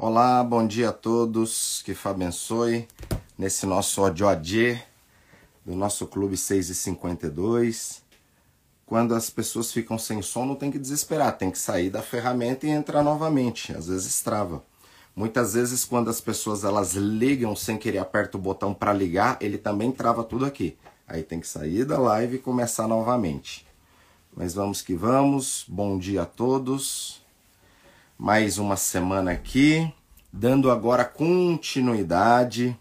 Olá, bom dia a todos, que Fá abençoe nesse nosso Odioadê do nosso Clube 6 e 52. Quando as pessoas ficam sem som, não tem que desesperar, tem que sair da ferramenta e entrar novamente, às vezes trava. Muitas vezes quando as pessoas elas ligam sem querer aperta o botão para ligar, ele também trava tudo aqui. Aí tem que sair da live e começar novamente. Mas vamos que vamos. Bom dia a todos mais uma semana aqui, dando agora continuidade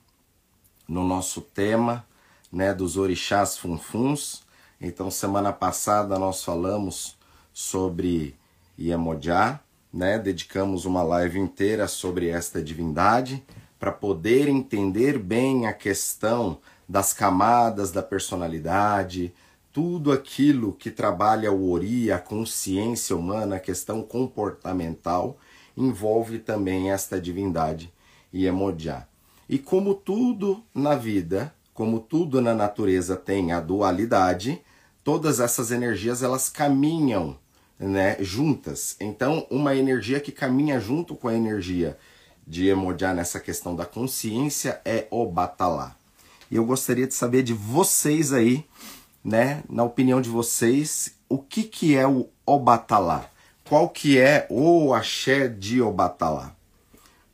no nosso tema, né, dos orixás funfuns. Então, semana passada nós falamos sobre Iemoja, né? Dedicamos uma live inteira sobre esta divindade para poder entender bem a questão das camadas da personalidade, tudo aquilo que trabalha o Ori, a consciência humana, a questão comportamental, envolve também esta divindade Iemoja. E como tudo na vida, como tudo na natureza tem a dualidade, todas essas energias elas caminham né, juntas. Então, uma energia que caminha junto com a energia de Iemoja nessa questão da consciência é o Batalá. E eu gostaria de saber de vocês aí, né, na opinião de vocês, o que, que é o Obatalá? Qual que é o axé de Obatalá?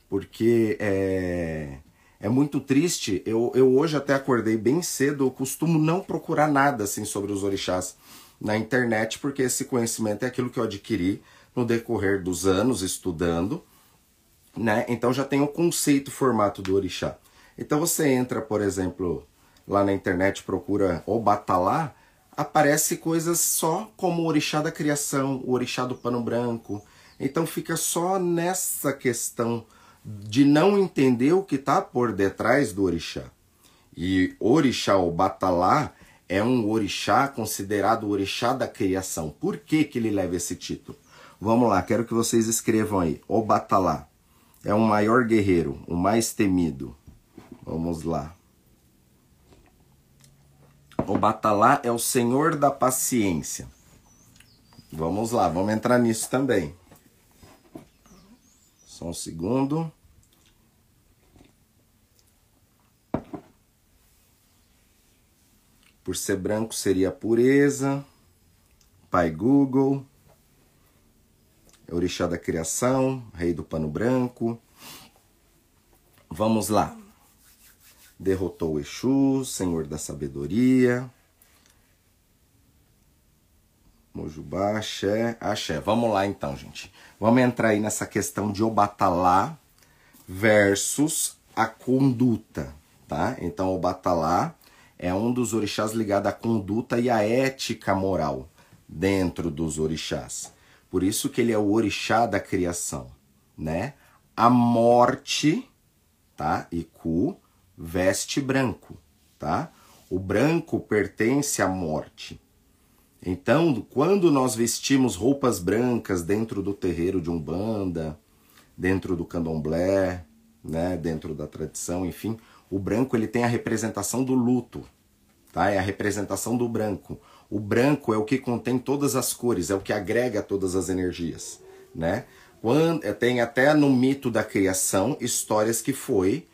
Porque é, é muito triste, eu, eu hoje até acordei bem cedo, eu costumo não procurar nada assim sobre os orixás na internet, porque esse conhecimento é aquilo que eu adquiri no decorrer dos anos estudando, né? Então já tem o conceito, formato do orixá. Então você entra, por exemplo, lá na internet procura o Batalá, aparece coisas só como o orixá da criação, o orixá do pano branco. Então fica só nessa questão de não entender o que está por detrás do orixá. E orixá ou Batalá é um orixá considerado o orixá da criação. Por que, que ele leva esse título? Vamos lá, quero que vocês escrevam aí. O Batalá é o maior guerreiro, o mais temido. Vamos lá. O Batalá é o senhor da paciência. Vamos lá, vamos entrar nisso também. Só um segundo. Por ser branco seria pureza. Pai Google. Orixá da criação, rei do pano branco. Vamos lá derrotou o Exu, Senhor da Sabedoria. Mojubá, axé, axé. Vamos lá então, gente. Vamos entrar aí nessa questão de Obatalá versus a conduta, tá? Então, Obatalá é um dos orixás ligado à conduta e à ética moral dentro dos orixás. Por isso que ele é o orixá da criação, né? A morte, tá? Iku veste branco, tá? O branco pertence à morte. Então, quando nós vestimos roupas brancas dentro do terreiro de Umbanda, dentro do Candomblé, né, dentro da tradição, enfim, o branco ele tem a representação do luto, tá? É a representação do branco. O branco é o que contém todas as cores, é o que agrega todas as energias, né? Quando, tem até no mito da criação histórias que foi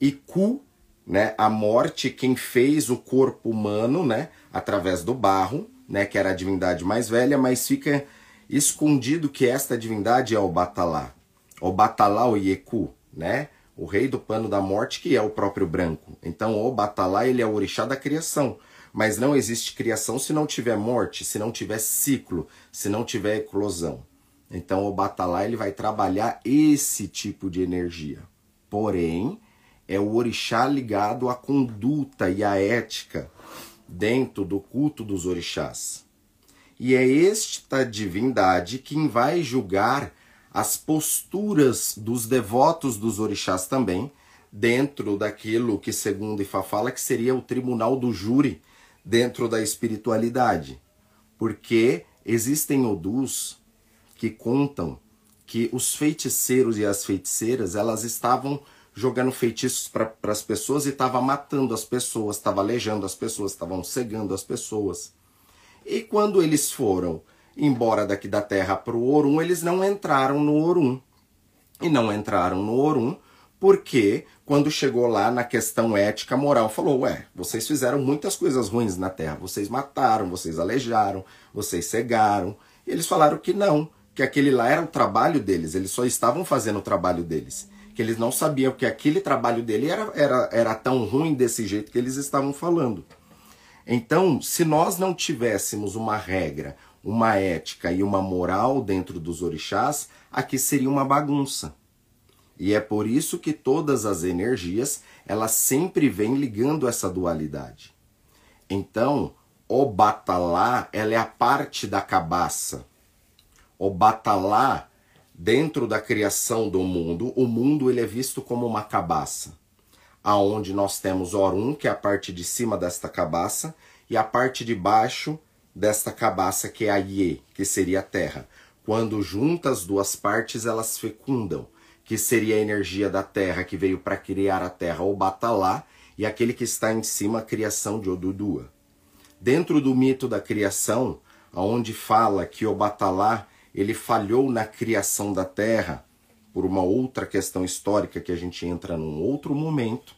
Iku né, a morte quem fez o corpo humano, né, através do barro, né, que era a divindade mais velha, mas fica escondido que esta divindade é o Batalá. O Batalá, o Yeku, né, o rei do pano da morte, que é o próprio branco. Então, o Batalá, ele é o orixá da criação. Mas não existe criação se não tiver morte, se não tiver ciclo, se não tiver eclosão. Então, o Batalá, ele vai trabalhar esse tipo de energia. Porém, é o orixá ligado à conduta e à ética dentro do culto dos orixás. E é esta divindade quem vai julgar as posturas dos devotos dos orixás também, dentro daquilo que, segundo Ifá fala, que seria o tribunal do júri dentro da espiritualidade. Porque existem odus que contam que os feiticeiros e as feiticeiras, elas estavam jogando feitiços para as pessoas e estava matando as pessoas, estava aleijando as pessoas, estavam cegando as pessoas. E quando eles foram embora daqui da terra para o Orum, eles não entraram no Orum. e não entraram no Orum, porque quando chegou lá na questão ética moral, falou: Ué, vocês fizeram muitas coisas ruins na terra, vocês mataram, vocês alejaram, vocês cegaram. E eles falaram que não, que aquele lá era o trabalho deles, eles só estavam fazendo o trabalho deles. Que eles não sabiam que aquele trabalho dele era, era, era tão ruim desse jeito que eles estavam falando. Então, se nós não tivéssemos uma regra, uma ética e uma moral dentro dos orixás, aqui seria uma bagunça. E é por isso que todas as energias, elas sempre vêm ligando essa dualidade. Então, o batalá, ela é a parte da cabaça. O batalá, dentro da criação do mundo, o mundo ele é visto como uma cabaça. Aonde nós temos Orum, que é a parte de cima desta cabaça, e a parte de baixo desta cabaça, que é a Ye, que seria a terra. Quando juntas as duas partes, elas fecundam que seria a energia da terra que veio para criar a terra, o Batalá, e aquele que está em cima, a criação de Odudua. Dentro do mito da criação, onde fala que o Batalá ele falhou na criação da terra, por uma outra questão histórica que a gente entra num outro momento,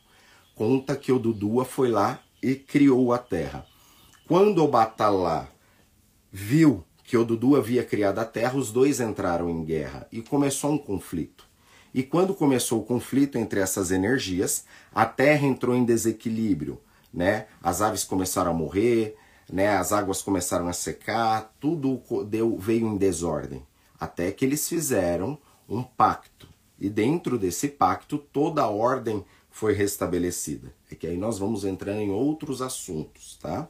conta que Odudua foi lá e criou a terra. Quando o Batalá viu que Odudu havia criado a terra, os dois entraram em guerra e começou um conflito. E quando começou o conflito entre essas energias, a Terra entrou em desequilíbrio, né? As aves começaram a morrer, né? As águas começaram a secar, tudo deu veio em desordem, até que eles fizeram um pacto. E dentro desse pacto toda a ordem foi restabelecida. É que aí nós vamos entrar em outros assuntos, tá?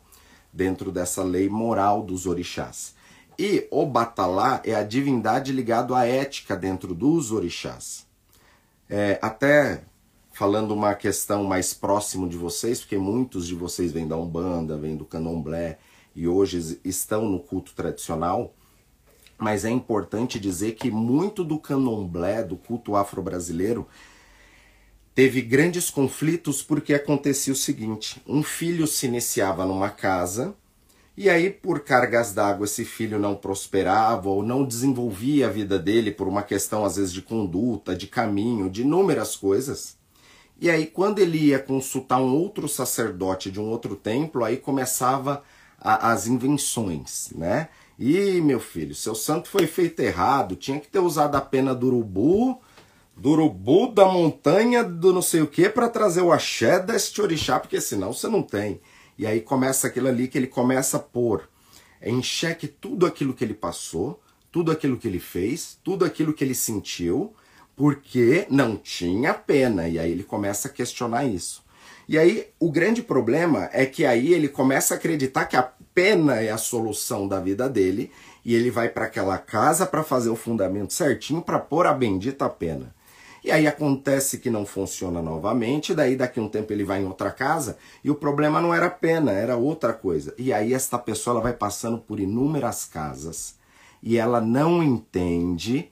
Dentro dessa lei moral dos orixás. E o Batalá é a divindade ligado à ética dentro dos orixás. É, até falando uma questão mais próximo de vocês, porque muitos de vocês vêm da Umbanda, vêm do Candomblé e hoje estão no culto tradicional, mas é importante dizer que muito do Candomblé, do culto afro-brasileiro, teve grandes conflitos porque acontecia o seguinte: um filho se iniciava numa casa e aí, por cargas d'água, esse filho não prosperava ou não desenvolvia a vida dele por uma questão, às vezes, de conduta, de caminho, de inúmeras coisas. E aí, quando ele ia consultar um outro sacerdote de um outro templo, aí começava a, as invenções, né? E, meu filho, seu santo foi feito errado, tinha que ter usado a pena do urubu, do urubu da montanha, do não sei o que, para trazer o axé deste orixá, porque senão você não tem. E aí começa aquilo ali que ele começa a pôr em xeque tudo aquilo que ele passou, tudo aquilo que ele fez, tudo aquilo que ele sentiu, porque não tinha pena. E aí ele começa a questionar isso. E aí o grande problema é que aí ele começa a acreditar que a pena é a solução da vida dele e ele vai para aquela casa para fazer o fundamento certinho para pôr a bendita pena. E aí acontece que não funciona novamente, daí daqui um tempo ele vai em outra casa e o problema não era pena, era outra coisa. E aí esta pessoa ela vai passando por inúmeras casas e ela não entende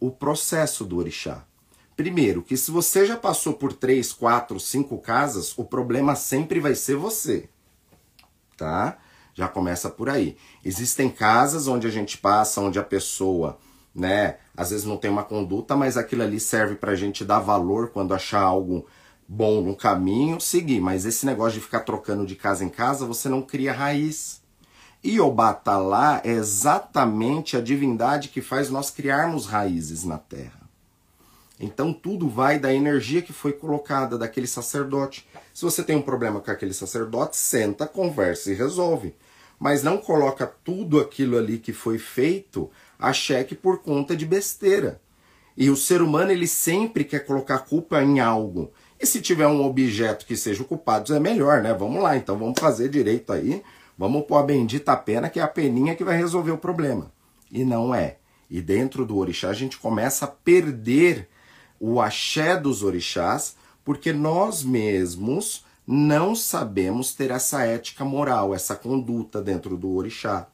o processo do orixá. Primeiro, que se você já passou por três, quatro, cinco casas, o problema sempre vai ser você. Tá? Já começa por aí. Existem casas onde a gente passa, onde a pessoa né? Às vezes não tem uma conduta, mas aquilo ali serve para a gente dar valor quando achar algo bom no caminho, seguir. Mas esse negócio de ficar trocando de casa em casa, você não cria raiz. E o Batalá é exatamente a divindade que faz nós criarmos raízes na terra. Então tudo vai da energia que foi colocada daquele sacerdote. Se você tem um problema com aquele sacerdote, senta, conversa e resolve. Mas não coloca tudo aquilo ali que foi feito a cheque por conta de besteira. E o ser humano ele sempre quer colocar culpa em algo. E se tiver um objeto que seja o culpado, é melhor, né? Vamos lá, então vamos fazer direito aí. Vamos pôr a bendita pena, que é a peninha que vai resolver o problema. E não é. E dentro do orixá a gente começa a perder o axé dos orixás, porque nós mesmos não sabemos ter essa ética moral, essa conduta dentro do orixá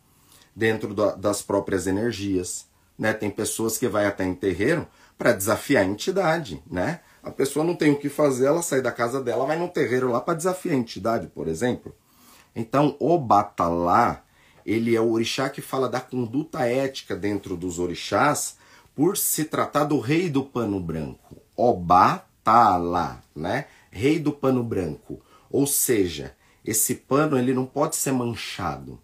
dentro das próprias energias. Né? Tem pessoas que vai até em terreiro para desafiar a entidade. Né? A pessoa não tem o que fazer, ela sai da casa dela, vai no terreiro lá para desafiar a entidade, por exemplo. Então, o Batalá, ele é o orixá que fala da conduta ética dentro dos orixás, por se tratar do rei do pano branco, Obatala, né? Rei do pano branco. Ou seja, esse pano ele não pode ser manchado,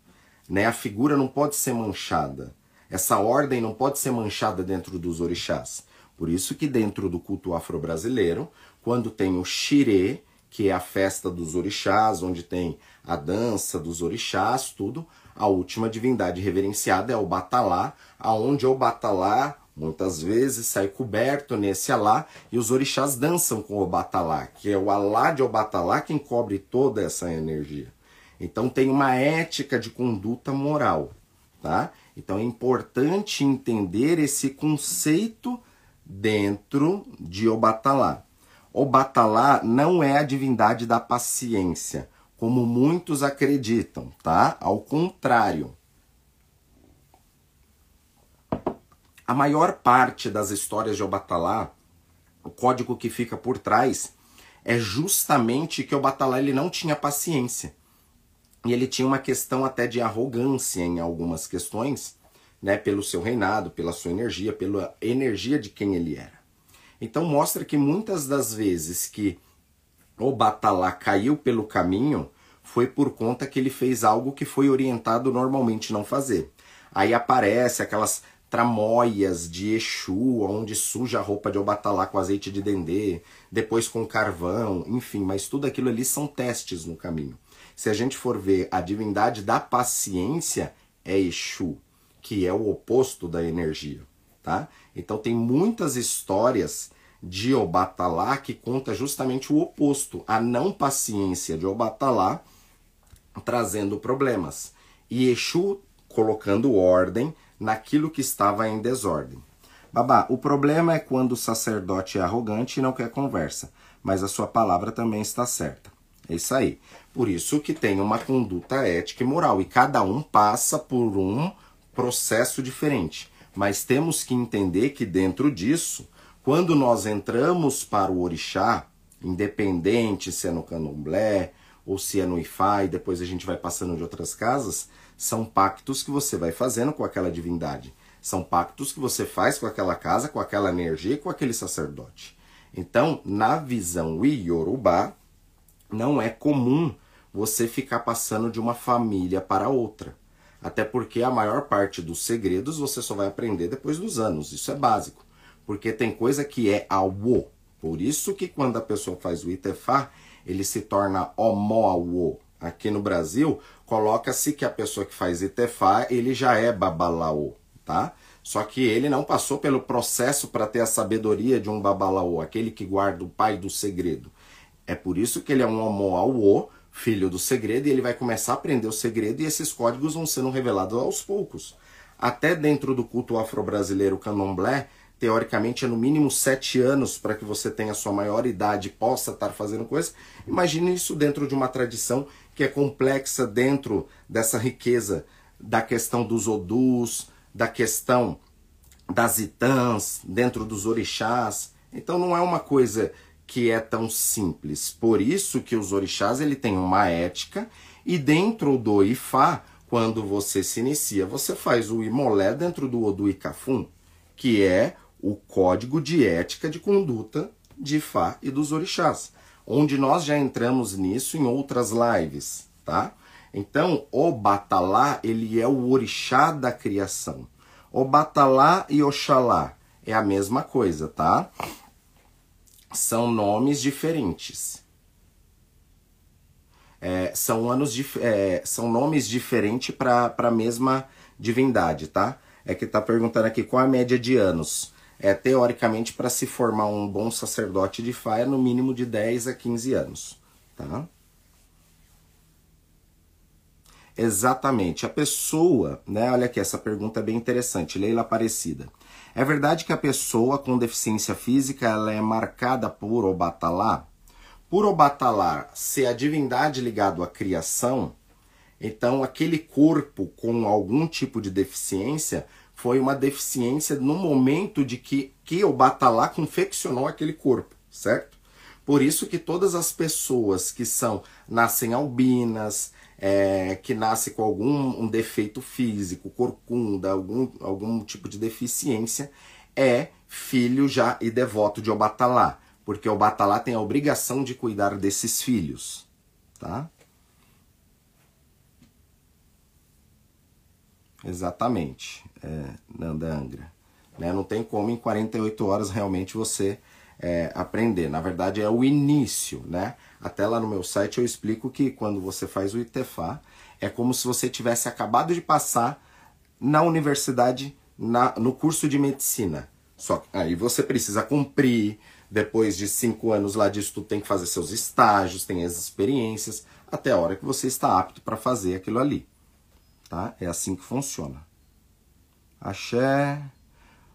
né? A figura não pode ser manchada. Essa ordem não pode ser manchada dentro dos orixás. Por isso que dentro do culto afro-brasileiro, quando tem o xirê, que é a festa dos orixás, onde tem a dança dos orixás, tudo, a última divindade reverenciada é o Batalá, aonde o Batalá muitas vezes sai coberto nesse alá e os orixás dançam com o Batalá, que é o alá de Obatalá quem cobre toda essa energia. Então tem uma ética de conduta moral, tá? Então é importante entender esse conceito dentro de Obatalá. Obatalá não é a divindade da paciência, como muitos acreditam, tá? Ao contrário. A maior parte das histórias de Obatalá, o código que fica por trás, é justamente que Obatalá ele não tinha paciência. E ele tinha uma questão até de arrogância em algumas questões, né, pelo seu reinado, pela sua energia, pela energia de quem ele era. Então mostra que muitas das vezes que o Batalá caiu pelo caminho foi por conta que ele fez algo que foi orientado normalmente não fazer. Aí aparece aquelas tramóias de Exu, onde suja a roupa de Obatalá com azeite de dendê, depois com carvão, enfim, mas tudo aquilo ali são testes no caminho. Se a gente for ver a divindade da paciência é Exu, que é o oposto da energia, tá? Então tem muitas histórias de Obatalá que conta justamente o oposto, a não paciência de Obatalá trazendo problemas e Exu colocando ordem naquilo que estava em desordem. Babá, o problema é quando o sacerdote é arrogante e não quer conversa, mas a sua palavra também está certa. É isso aí. Por isso que tem uma conduta ética e moral e cada um passa por um processo diferente. Mas temos que entender que dentro disso, quando nós entramos para o orixá, independente se é no candomblé ou se é no ifá e depois a gente vai passando de outras casas, são pactos que você vai fazendo com aquela divindade. São pactos que você faz com aquela casa, com aquela energia com aquele sacerdote. Então, na visão Iorubá, não é comum você ficar passando de uma família para outra. Até porque a maior parte dos segredos você só vai aprender depois dos anos. Isso é básico. Porque tem coisa que é awo. Por isso que quando a pessoa faz o itefá, ele se torna omoawo. Aqui no Brasil, coloca-se que a pessoa que faz itefá, ele já é babalaô, tá? Só que ele não passou pelo processo para ter a sabedoria de um babalaô, aquele que guarda o pai do segredo. É por isso que ele é um omoawo, filho do segredo, e ele vai começar a aprender o segredo e esses códigos vão sendo revelados aos poucos. Até dentro do culto afro-brasileiro candomblé, teoricamente é no mínimo sete anos para que você tenha sua maior idade e possa estar fazendo coisas. Imagine isso dentro de uma tradição que é complexa dentro dessa riqueza da questão dos odus, da questão das itãs, dentro dos orixás. Então não é uma coisa que é tão simples. Por isso que os orixás ele tem uma ética e dentro do Ifá, quando você se inicia, você faz o Imolé dentro do Odu Ikafum, que é o código de ética de conduta de Ifá e dos orixás, onde nós já entramos nisso em outras lives, tá? Então, o Batalá, ele é o orixá da criação. O Batalá e Oxalá é a mesma coisa, tá? são nomes diferentes. É, são, anos dif é, são nomes diferentes para a mesma divindade, tá? É que tá perguntando aqui qual a média de anos. É, teoricamente, para se formar um bom sacerdote de é no mínimo de 10 a 15 anos, tá? Exatamente. A pessoa, né? Olha aqui, essa pergunta é bem interessante. Leila Aparecida. É verdade que a pessoa com deficiência física ela é marcada por Obatalá? Por Obatalá ser a divindade ligado à criação, então aquele corpo com algum tipo de deficiência foi uma deficiência no momento de que, que Obatalá confeccionou aquele corpo, certo? Por isso que todas as pessoas que são nascem albinas, é, que nasce com algum um defeito físico, corcunda, algum, algum tipo de deficiência, é filho já e devoto de Obatalá, porque Obatalá tem a obrigação de cuidar desses filhos, tá? Exatamente, é, Nanda Angra. Né? Não tem como em 48 horas realmente você é, aprender. Na verdade, é o início, né? Até lá no meu site eu explico que quando você faz o ITEFA, é como se você tivesse acabado de passar na universidade, na, no curso de medicina. Só aí você precisa cumprir, depois de cinco anos lá disso, tu tem que fazer seus estágios, tem as experiências, até a hora que você está apto para fazer aquilo ali. Tá? É assim que funciona. Axé.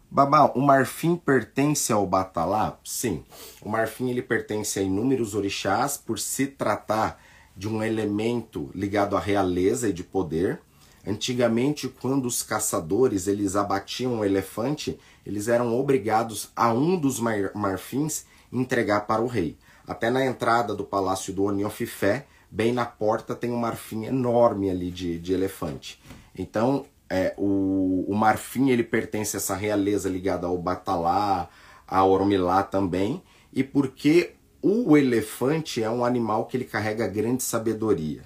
Babá, o marfim pertence ao batalá? Sim. O marfim ele pertence a inúmeros orixás por se tratar de um elemento ligado à realeza e de poder. Antigamente, quando os caçadores eles abatiam um elefante, eles eram obrigados a um dos mar marfins entregar para o rei. Até na entrada do palácio do Oniofifé, bem na porta, tem um marfim enorme ali de, de elefante. Então, é, o, o marfim ele pertence a essa realeza ligada ao Batalá, a Oromilá também, e porque o elefante é um animal que ele carrega grande sabedoria.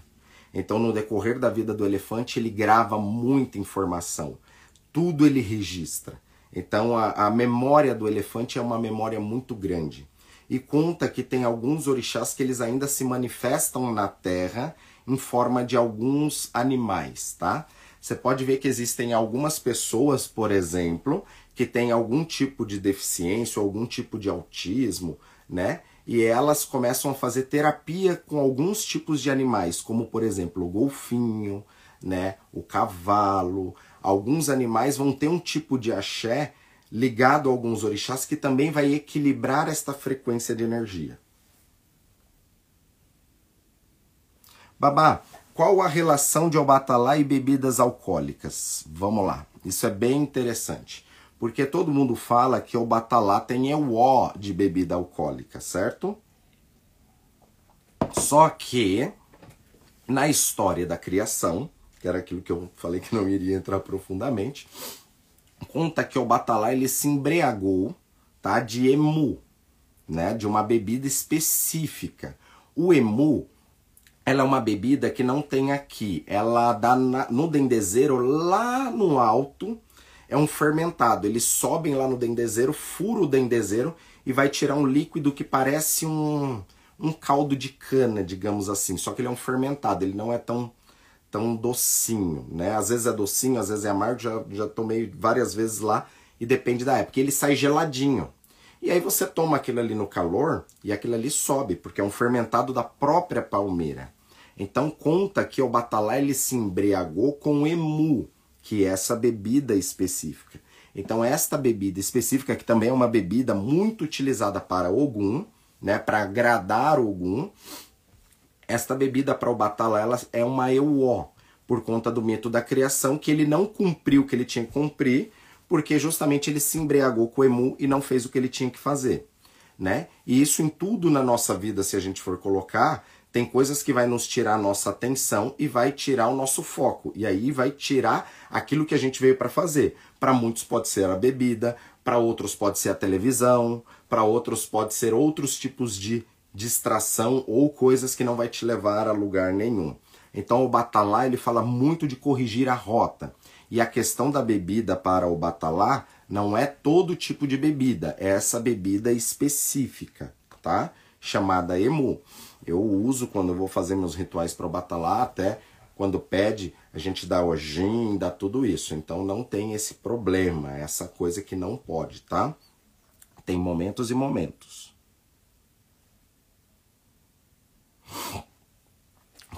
Então, no decorrer da vida do elefante, ele grava muita informação. Tudo ele registra. Então, a, a memória do elefante é uma memória muito grande. E conta que tem alguns orixás que eles ainda se manifestam na terra em forma de alguns animais, tá? Você pode ver que existem algumas pessoas, por exemplo, que têm algum tipo de deficiência, algum tipo de autismo, né? E elas começam a fazer terapia com alguns tipos de animais, como por exemplo o golfinho, né? O cavalo. Alguns animais vão ter um tipo de axé ligado a alguns orixás que também vai equilibrar esta frequência de energia. Babá, qual a relação de Obatalá e bebidas alcoólicas? Vamos lá, isso é bem interessante. Porque todo mundo fala que o Batalá tem o O de bebida alcoólica, certo? Só que na história da criação, que era aquilo que eu falei que não iria entrar profundamente, conta que o Batalá ele se embriagou, tá, de emu, né, de uma bebida específica. O emu ela é uma bebida que não tem aqui. Ela dá na, no dendezeiro lá no alto. É um fermentado. Eles sobem lá no dendezeiro, fura o dendezeiro e vai tirar um líquido que parece um, um caldo de cana, digamos assim. Só que ele é um fermentado. Ele não é tão tão docinho, né? Às vezes é docinho, às vezes é amargo. Já já tomei várias vezes lá e depende da época. Ele sai geladinho. E aí você toma aquilo ali no calor e aquilo ali sobe, porque é um fermentado da própria palmeira. Então conta que o Batalá ele se embriagou com emu, que é essa bebida específica. Então esta bebida específica, que também é uma bebida muito utilizada para Ogum, né, para agradar Ogum, esta bebida para o Batalá ela é uma euó, por conta do mito da criação, que ele não cumpriu o que ele tinha que cumprir, porque justamente ele se embriagou com emu e não fez o que ele tinha que fazer. Né? E isso em tudo na nossa vida, se a gente for colocar, tem coisas que vai nos tirar a nossa atenção e vai tirar o nosso foco. E aí vai tirar aquilo que a gente veio para fazer. Para muitos pode ser a bebida, para outros pode ser a televisão, para outros pode ser outros tipos de distração ou coisas que não vai te levar a lugar nenhum. Então o Batalá ele fala muito de corrigir a rota. E a questão da bebida para o Batalá não é todo tipo de bebida, é essa bebida específica, tá? Chamada emu. Eu uso quando eu vou fazer meus rituais para o Batalá, até quando pede, a gente dá ojim, dá tudo isso. Então não tem esse problema, essa coisa que não pode, tá? Tem momentos e momentos.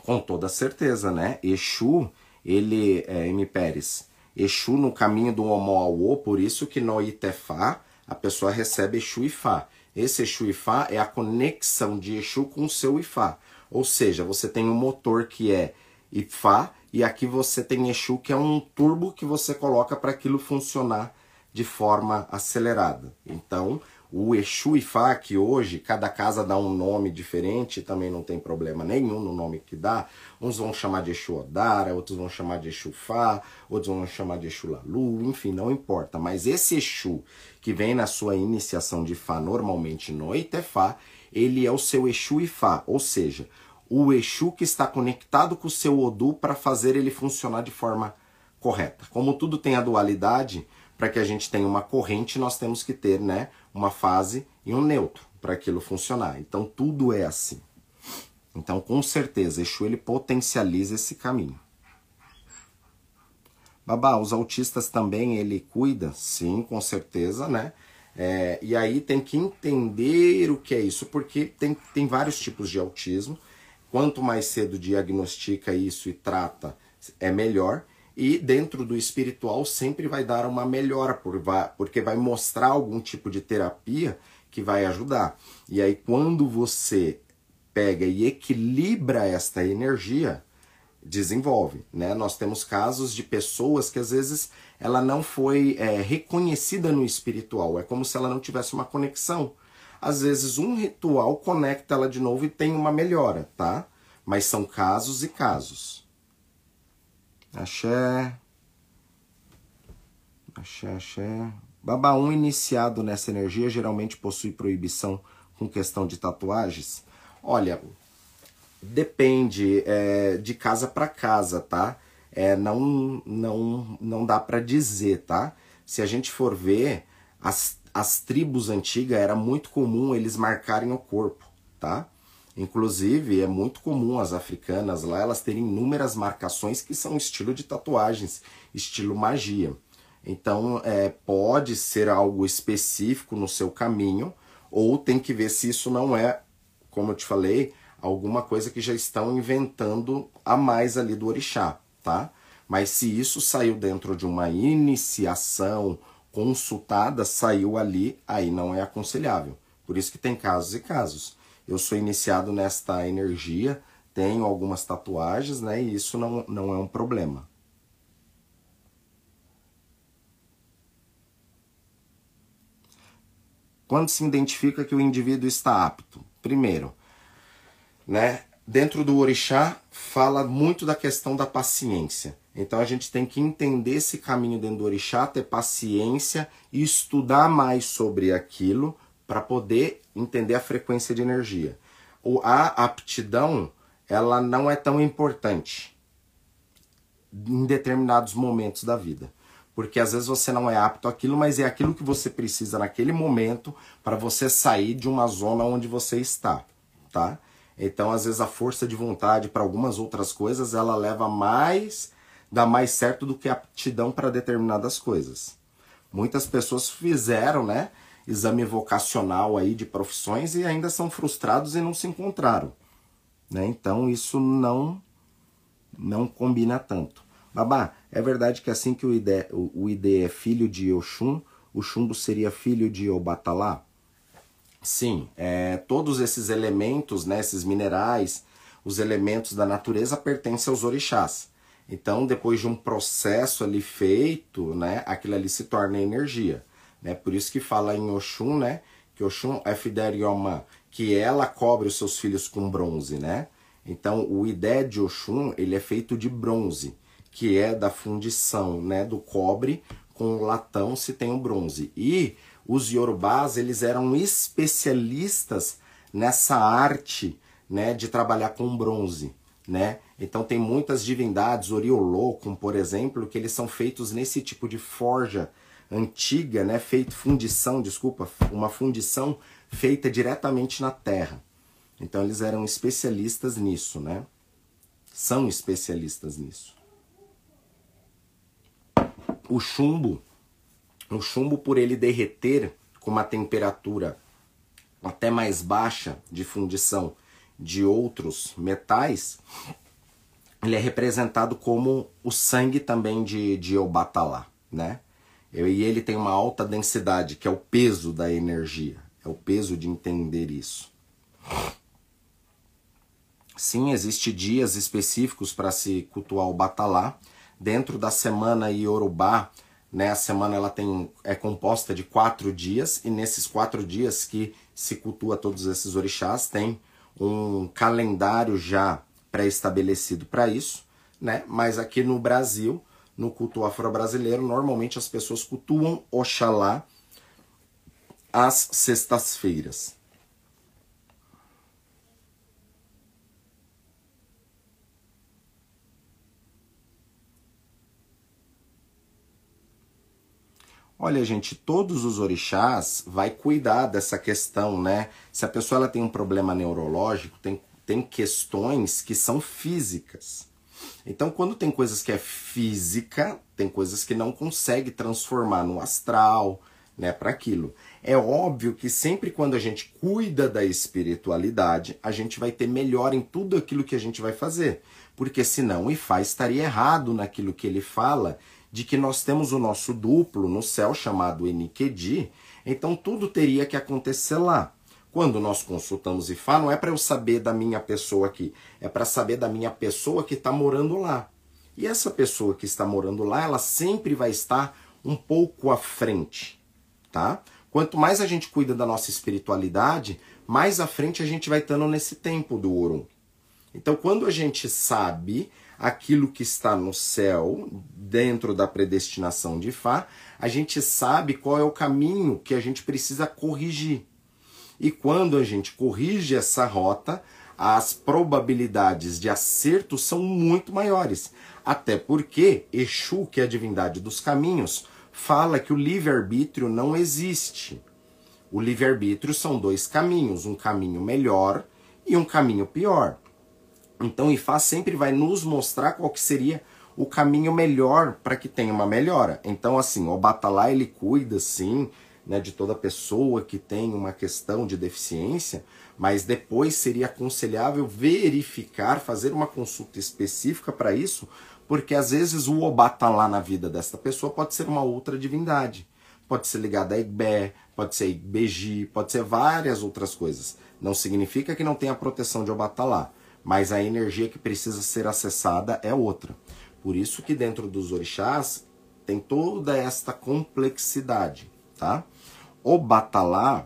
Com toda certeza, né? Exu, ele, é, M. Pérez, Exu no caminho do Homo ao por isso que no Itefá a pessoa recebe Exu e Fá. Esse Exu Ifá é a conexão de Exu com o seu Ifá. Ou seja, você tem um motor que é Ifá e aqui você tem Exu que é um turbo que você coloca para aquilo funcionar de forma acelerada. Então, O Exu Ifá, que hoje cada casa dá um nome diferente, também não tem problema nenhum no nome que dá. Uns vão chamar de Exu Odara, outros vão chamar de Exu Fá, outros vão chamar de Exu Lalu, enfim, não importa. Mas esse Exu que vem na sua iniciação de Fá, normalmente no Itefá, ele é o seu Exu Ifá, ou seja, o Exu que está conectado com o seu Odu para fazer ele funcionar de forma correta. Como tudo tem a dualidade, para que a gente tenha uma corrente, nós temos que ter né, uma fase e um neutro para aquilo funcionar. Então tudo é assim. Então, com certeza, Exu ele potencializa esse caminho. Babá, os autistas também ele cuida? Sim, com certeza, né? É, e aí tem que entender o que é isso, porque tem, tem vários tipos de autismo. Quanto mais cedo diagnostica isso e trata, é melhor. E dentro do espiritual sempre vai dar uma melhora, porque vai mostrar algum tipo de terapia que vai ajudar. E aí, quando você pega e equilibra esta energia, desenvolve. Né? Nós temos casos de pessoas que às vezes ela não foi é, reconhecida no espiritual, é como se ela não tivesse uma conexão. Às vezes um ritual conecta ela de novo e tem uma melhora, tá? Mas são casos e casos. Axé. Axé, axé. Baba 1 iniciado nessa energia geralmente possui proibição com questão de tatuagens? Olha, depende é, de casa para casa, tá? É, não, não, não dá para dizer, tá? Se a gente for ver, as, as tribos antigas era muito comum eles marcarem o corpo, tá? Inclusive, é muito comum as africanas lá elas terem inúmeras marcações que são estilo de tatuagens, estilo magia. Então, é, pode ser algo específico no seu caminho, ou tem que ver se isso não é, como eu te falei, alguma coisa que já estão inventando a mais ali do orixá, tá? Mas se isso saiu dentro de uma iniciação consultada, saiu ali, aí não é aconselhável. Por isso que tem casos e casos eu sou iniciado nesta energia, tenho algumas tatuagens, né? E isso não, não é um problema. Quando se identifica que o indivíduo está apto? Primeiro, né? Dentro do orixá fala muito da questão da paciência. Então a gente tem que entender esse caminho dentro do orixá, ter paciência e estudar mais sobre aquilo para poder entender a frequência de energia. O, a aptidão, ela não é tão importante em determinados momentos da vida. Porque às vezes você não é apto àquilo, mas é aquilo que você precisa naquele momento para você sair de uma zona onde você está, tá? Então, às vezes a força de vontade para algumas outras coisas, ela leva mais, dá mais certo do que a aptidão para determinadas coisas. Muitas pessoas fizeram, né, exame vocacional aí de profissões e ainda são frustrados e não se encontraram. Né? Então isso não não combina tanto. Babá, é verdade que assim que o Ide, o, Ide é filho de Oxum, o Chumbo seria filho de Obatalá? Sim, é, todos esses elementos, né, esses minerais, os elementos da natureza pertencem aos orixás. Então, depois de um processo ali feito, né, aquilo ali se torna energia. Né? Por isso que fala em Oxum, né? Que Oxum é Fiderioma, que ela cobre os seus filhos com bronze, né? Então, o idé de Oxum, ele é feito de bronze, que é da fundição, né, do cobre com latão se tem o bronze. E os yorubás, eles eram especialistas nessa arte, né, de trabalhar com bronze, né? Então tem muitas divindades, Oriolocum, por exemplo, que eles são feitos nesse tipo de forja antiga, né, feito fundição, desculpa, uma fundição feita diretamente na terra. Então eles eram especialistas nisso, né? São especialistas nisso. O chumbo, o chumbo por ele derreter com uma temperatura até mais baixa de fundição de outros metais, ele é representado como o sangue também de, de Obatalá, né? E ele tem uma alta densidade, que é o peso da energia. É o peso de entender isso. Sim, existe dias específicos para se cultuar o Batalá. Dentro da semana Yorubá, Né? A semana ela tem é composta de quatro dias e nesses quatro dias que se cultua todos esses orixás tem um calendário já pré-estabelecido para isso, né? Mas aqui no Brasil, no culto afro-brasileiro, normalmente as pessoas cultuam Oxalá às sextas-feiras. Olha, gente, todos os orixás vai cuidar dessa questão, né? Se a pessoa ela tem um problema neurológico, tem, tem questões que são físicas. Então, quando tem coisas que é física, tem coisas que não consegue transformar no astral, né, para aquilo. É óbvio que sempre quando a gente cuida da espiritualidade, a gente vai ter melhor em tudo aquilo que a gente vai fazer. Porque senão o Ifá estaria errado naquilo que ele fala de que nós temos o nosso duplo no céu chamado Enikedi, então tudo teria que acontecer lá. Quando nós consultamos Ifá, não é para eu saber da minha pessoa aqui, é para saber da minha pessoa que está morando lá. E essa pessoa que está morando lá, ela sempre vai estar um pouco à frente, tá? Quanto mais a gente cuida da nossa espiritualidade, mais à frente a gente vai estando nesse tempo do Orum. Então, quando a gente sabe aquilo que está no céu, dentro da predestinação de Fá, a gente sabe qual é o caminho que a gente precisa corrigir. E quando a gente corrige essa rota, as probabilidades de acerto são muito maiores. Até porque Exu, que é a divindade dos caminhos, fala que o livre-arbítrio não existe. O livre-arbítrio são dois caminhos, um caminho melhor e um caminho pior. Então, Ifá sempre vai nos mostrar qual que seria o caminho melhor para que tenha uma melhora. Então, assim, o Batalá ele cuida, sim, né, de toda pessoa que tem uma questão de deficiência, mas depois seria aconselhável verificar, fazer uma consulta específica para isso, porque às vezes o Obatalá na vida desta pessoa pode ser uma outra divindade. Pode ser ligada a Igbé, pode ser Igbeji, pode ser várias outras coisas. Não significa que não tenha proteção de Obatalá mas a energia que precisa ser acessada é outra. Por isso que dentro dos orixás tem toda esta complexidade, tá? O Batalá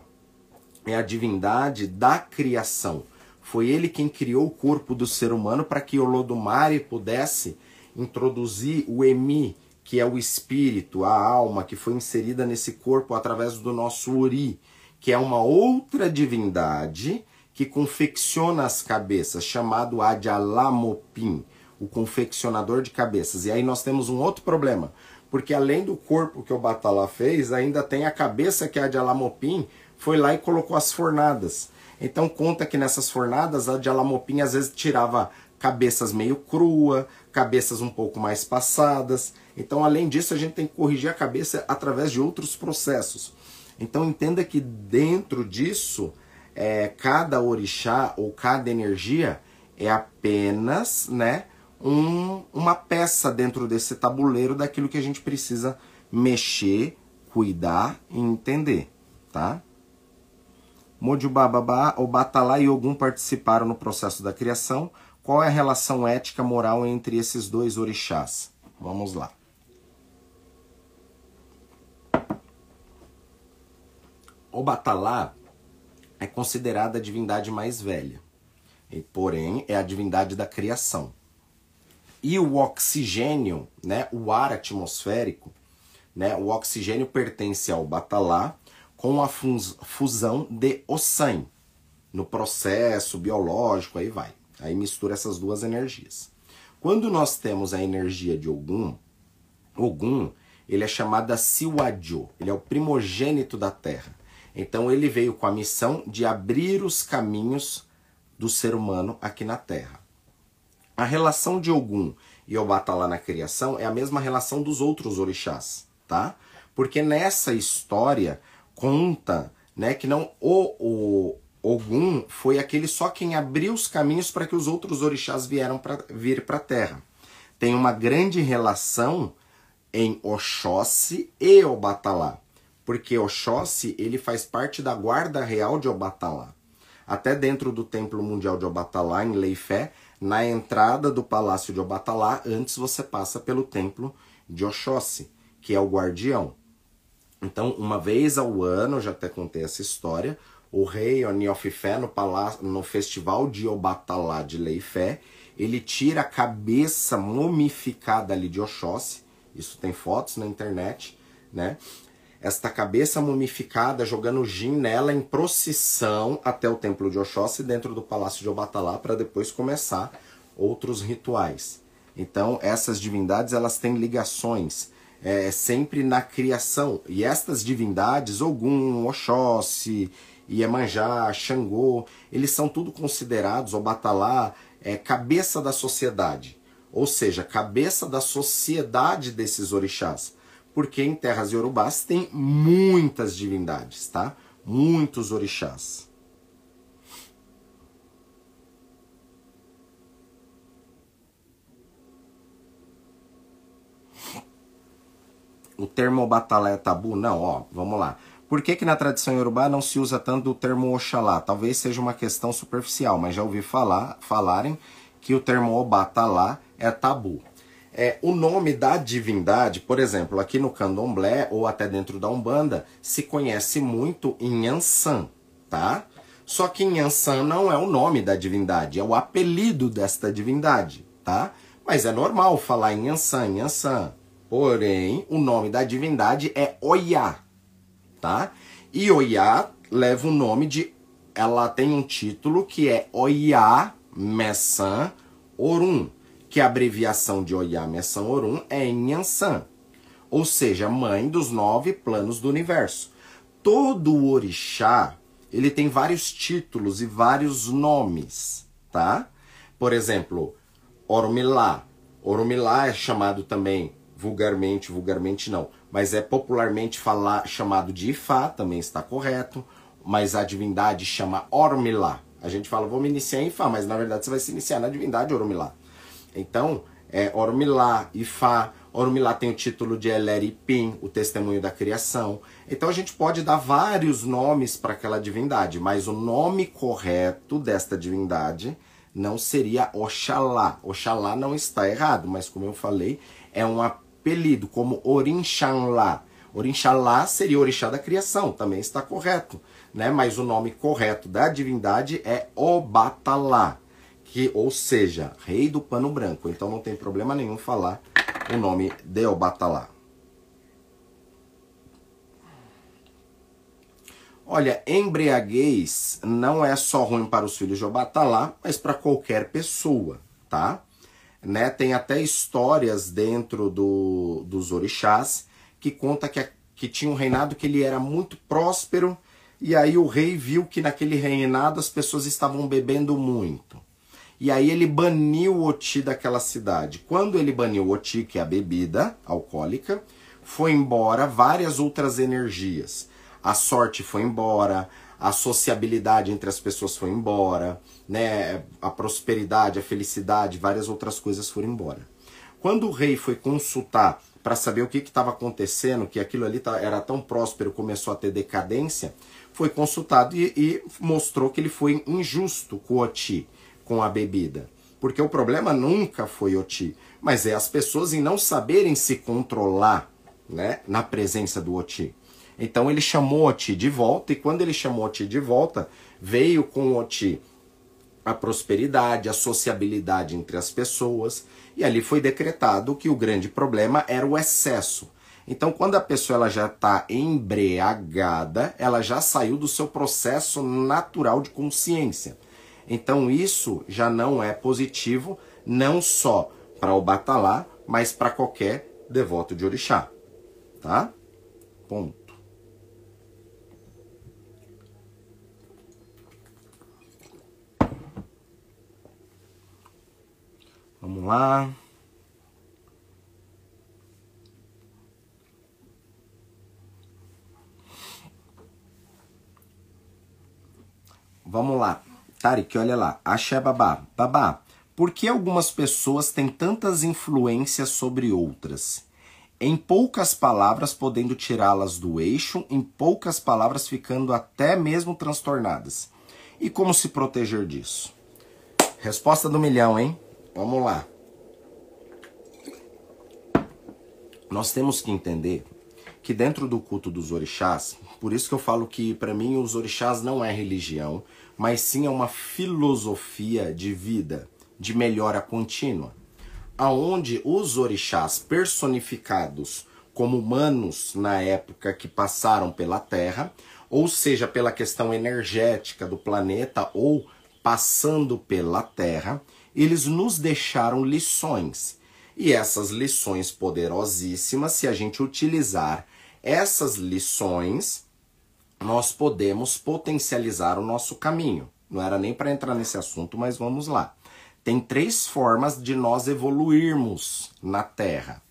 é a divindade da criação. Foi ele quem criou o corpo do ser humano para que Olodumare pudesse introduzir o Emi, que é o espírito, a alma que foi inserida nesse corpo através do nosso Ori, que é uma outra divindade que confecciona as cabeças, chamado Adyalamopim, o confeccionador de cabeças. E aí nós temos um outro problema, porque além do corpo que o Batalá fez, ainda tem a cabeça que Adyalamopim foi lá e colocou as fornadas. Então conta que nessas fornadas a Adyalamopim às vezes tirava cabeças meio crua, cabeças um pouco mais passadas. Então, além disso, a gente tem que corrigir a cabeça através de outros processos. Então, entenda que dentro disso é, cada orixá ou cada energia é apenas né, um, uma peça dentro desse tabuleiro daquilo que a gente precisa mexer, cuidar e entender, tá? Mojubababá, Obatalá e Ogum participaram no processo da criação. Qual é a relação ética moral entre esses dois orixás? Vamos lá. Obatalá é considerada a divindade mais velha, e, porém é a divindade da criação. E o oxigênio, né, o ar atmosférico, né, o oxigênio pertence ao Batalá com a fusão de Ossan, no processo biológico, aí vai. Aí mistura essas duas energias. Quando nós temos a energia de Ogum, Ogum, ele é chamado Siwadjo, ele é o primogênito da Terra. Então ele veio com a missão de abrir os caminhos do ser humano aqui na Terra. A relação de Ogum e Obatalá na criação é a mesma relação dos outros orixás, tá? Porque nessa história conta, né, que não o, o Ogum foi aquele só quem abriu os caminhos para que os outros orixás vieram para vir para a Terra. Tem uma grande relação em Oxóssi e Obatalá porque Oxóssi ele faz parte da guarda real de Obatalá. Até dentro do Templo Mundial de Obatalá, em Leifé, na entrada do Palácio de Obatalá, antes você passa pelo Templo de Oxóssi, que é o guardião. Então, uma vez ao ano, eu já até contei essa história, o rei Oniofifé, no, no festival de Obatalá de Leifé, ele tira a cabeça mumificada ali de Oxóssi, isso tem fotos na internet, né? Esta cabeça mumificada jogando gin nela em procissão até o templo de Oxóssi dentro do palácio de Obatalá para depois começar outros rituais. Então, essas divindades elas têm ligações é, sempre na criação. E estas divindades, Ogum, Oxóssi, Iemanjá, Xangô, eles são tudo considerados, Obatalá, é, cabeça da sociedade. Ou seja, cabeça da sociedade desses orixás. Porque em terras iorubás tem muitas divindades, tá? Muitos orixás. o termo Obatalá é tabu? Não, ó, vamos lá. Por que, que na tradição iorubá não se usa tanto o termo Oxalá? Talvez seja uma questão superficial, mas já ouvi falar, falarem que o termo Obatalá é tabu. É, o nome da divindade, por exemplo, aqui no candomblé ou até dentro da Umbanda, se conhece muito em Yansan, tá? Só que Yansan não é o nome da divindade, é o apelido desta divindade, tá? Mas é normal falar em Yansan, Yansan. Porém, o nome da divindade é Oiá, tá? E Oiá leva o nome de. Ela tem um título que é Oiá Messan Orum, que a abreviação de Oiá Messan Orum é Nhansan, ou seja, mãe dos nove planos do universo. Todo orixá ele tem vários títulos e vários nomes, tá? Por exemplo, Oromilá. Oromilá é chamado também vulgarmente, vulgarmente não, mas é popularmente falar, chamado de Ifá, também está correto, mas a divindade chama Ormilá. A gente fala, vou me iniciar em Ifá, mas na verdade você vai se iniciar na divindade Ormilá. Então, é Ormilá, Ifá, Ormilá tem o título de Eleripim, o testemunho da criação. Então a gente pode dar vários nomes para aquela divindade, mas o nome correto desta divindade não seria Oxalá. Oxalá não está errado, mas como eu falei, é uma apelido, como Orinxalá. Orinxalá seria orixá da criação, também está correto, né? Mas o nome correto da divindade é Obatalá, que ou seja, rei do pano branco. Então não tem problema nenhum falar o nome de Obatalá. Olha, embriaguez não é só ruim para os filhos de Obatalá, mas para qualquer pessoa, tá? Né? Tem até histórias dentro do, dos orixás que conta que, que tinha um reinado que ele era muito próspero e aí o rei viu que naquele reinado as pessoas estavam bebendo muito. E aí ele baniu o oti daquela cidade. Quando ele baniu o oti, que é a bebida alcoólica, foi embora várias outras energias. A sorte foi embora, a sociabilidade entre as pessoas foi embora, né? A prosperidade, a felicidade, várias outras coisas foram embora. Quando o rei foi consultar para saber o que estava acontecendo, que aquilo ali era tão próspero, começou a ter decadência, foi consultado e, e mostrou que ele foi injusto com o Oti, com a bebida. Porque o problema nunca foi Oti, mas é as pessoas em não saberem se controlar né, na presença do Oti. Então ele chamou Oti de volta, e quando ele chamou Oti de volta, veio com Oti a prosperidade, a sociabilidade entre as pessoas, e ali foi decretado que o grande problema era o excesso. Então, quando a pessoa ela já está embriagada, ela já saiu do seu processo natural de consciência. Então, isso já não é positivo, não só para o batalá, mas para qualquer devoto de orixá. Tá? Ponto. Vamos lá. Vamos lá. Tarik, olha lá. Axé babá. Babá, por que algumas pessoas têm tantas influências sobre outras? Em poucas palavras, podendo tirá-las do eixo, em poucas palavras, ficando até mesmo transtornadas. E como se proteger disso? Resposta do milhão, hein? Vamos lá. nós temos que entender que dentro do culto dos orixás, por isso que eu falo que para mim os orixás não é religião, mas sim é uma filosofia de vida, de melhora contínua, aonde os orixás personificados como humanos na época que passaram pela Terra, ou seja, pela questão energética do planeta ou passando pela Terra, eles nos deixaram lições. E essas lições poderosíssimas, se a gente utilizar essas lições, nós podemos potencializar o nosso caminho. Não era nem para entrar nesse assunto, mas vamos lá. Tem três formas de nós evoluirmos na Terra,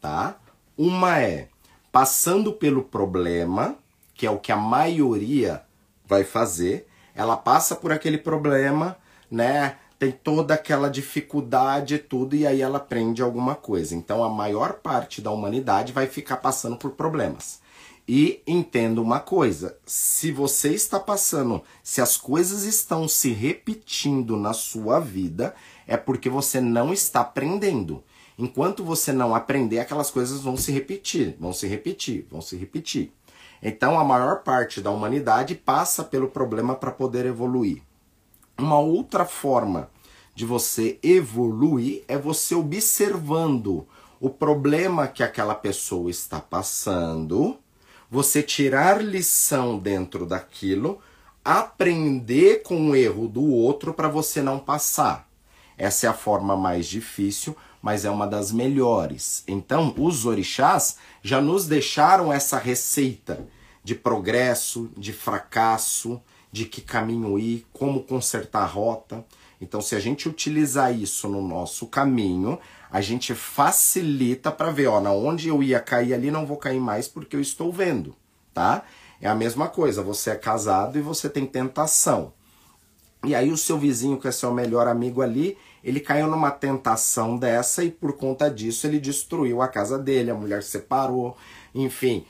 tá? Uma é passando pelo problema, que é o que a maioria vai fazer. Ela passa por aquele problema, né? tem toda aquela dificuldade e tudo, e aí ela aprende alguma coisa. Então a maior parte da humanidade vai ficar passando por problemas. E entenda uma coisa: se você está passando, se as coisas estão se repetindo na sua vida, é porque você não está aprendendo. Enquanto você não aprender, aquelas coisas vão se repetir, vão se repetir, vão se repetir. Então a maior parte da humanidade passa pelo problema para poder evoluir. Uma outra forma de você evoluir é você observando o problema que aquela pessoa está passando, você tirar lição dentro daquilo, aprender com o erro do outro para você não passar. Essa é a forma mais difícil, mas é uma das melhores. Então, os orixás já nos deixaram essa receita de progresso, de fracasso, de que caminho ir, como consertar a rota. Então, se a gente utilizar isso no nosso caminho, a gente facilita para ver, ó, na onde eu ia cair ali não vou cair mais porque eu estou vendo, tá? É a mesma coisa, você é casado e você tem tentação. E aí o seu vizinho, que é seu melhor amigo ali, ele caiu numa tentação dessa e por conta disso ele destruiu a casa dele, a mulher separou, enfim,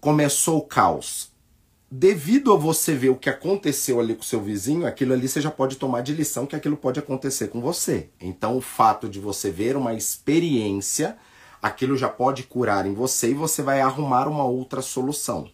começou o caos devido a você ver o que aconteceu ali com seu vizinho, aquilo ali você já pode tomar de lição que aquilo pode acontecer com você. Então, o fato de você ver uma experiência, aquilo já pode curar em você e você vai arrumar uma outra solução.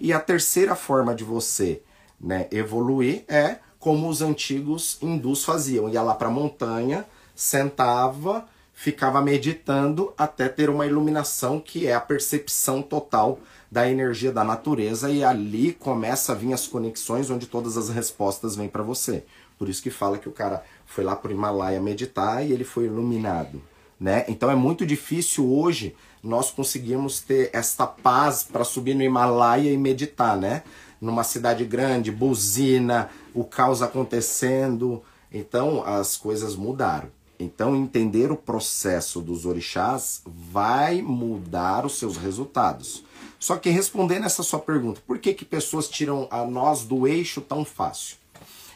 E a terceira forma de você né, evoluir é como os antigos hindus faziam: ia lá para a montanha, sentava, ficava meditando até ter uma iluminação que é a percepção total da energia da natureza e ali começa a vir as conexões onde todas as respostas vêm para você. Por isso que fala que o cara foi lá para o Himalaia meditar e ele foi iluminado, né? Então é muito difícil hoje nós conseguirmos ter esta paz para subir no Himalaia e meditar, né? Numa cidade grande, buzina, o caos acontecendo. Então as coisas mudaram. Então, entender o processo dos orixás vai mudar os seus resultados. Só que respondendo essa sua pergunta, por que, que pessoas tiram a nós do eixo tão fácil?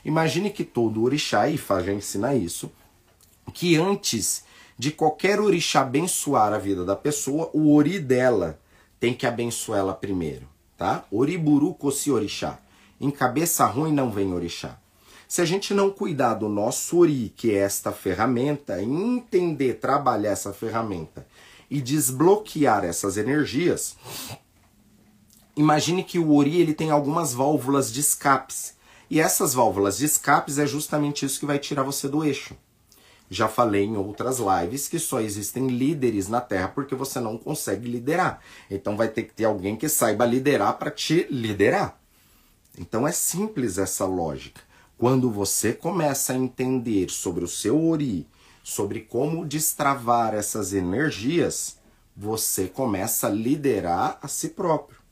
Imagine que todo orixá, e Fá já ensina isso, que antes de qualquer orixá abençoar a vida da pessoa, o ori dela tem que abençoar ela primeiro, tá? Oriburu kosi orixá. Em cabeça ruim não vem orixá. Se a gente não cuidar do nosso ori, que é esta ferramenta, entender, trabalhar essa ferramenta e desbloquear essas energias, imagine que o Ori ele tem algumas válvulas de escapes. E essas válvulas de escapes é justamente isso que vai tirar você do eixo. Já falei em outras lives que só existem líderes na Terra porque você não consegue liderar. Então vai ter que ter alguém que saiba liderar para te liderar. Então é simples essa lógica. Quando você começa a entender sobre o seu Ori, sobre como destravar essas energias, você começa a liderar a si próprio.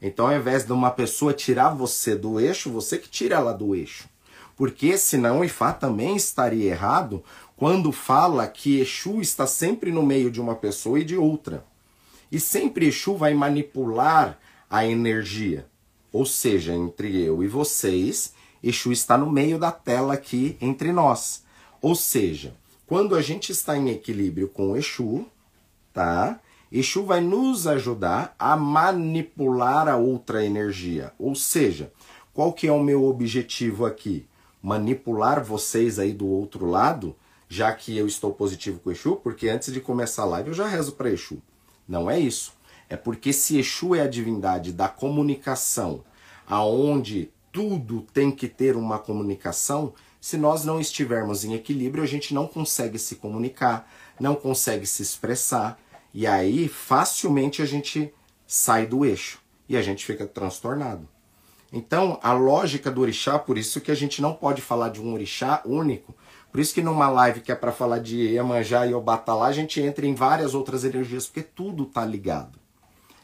Então, ao invés de uma pessoa tirar você do eixo, você que tira ela do eixo. Porque senão o Ifá também estaria errado quando fala que Exu está sempre no meio de uma pessoa e de outra. E sempre Exu vai manipular a energia. Ou seja, entre eu e vocês, Exu está no meio da tela aqui entre nós. Ou seja, quando a gente está em equilíbrio com Exu, tá? Exu vai nos ajudar a manipular a outra energia. Ou seja, qual que é o meu objetivo aqui? Manipular vocês aí do outro lado, já que eu estou positivo com Exu, porque antes de começar a live eu já rezo para Exu. Não é isso. É porque se Exu é a divindade da comunicação, aonde tudo tem que ter uma comunicação, se nós não estivermos em equilíbrio, a gente não consegue se comunicar, não consegue se expressar, e aí facilmente a gente sai do eixo e a gente fica transtornado. Então, a lógica do orixá, por isso que a gente não pode falar de um orixá único. Por isso que numa live que é para falar de Iemanjá e Obatalá, a gente entra em várias outras energias, porque tudo está ligado.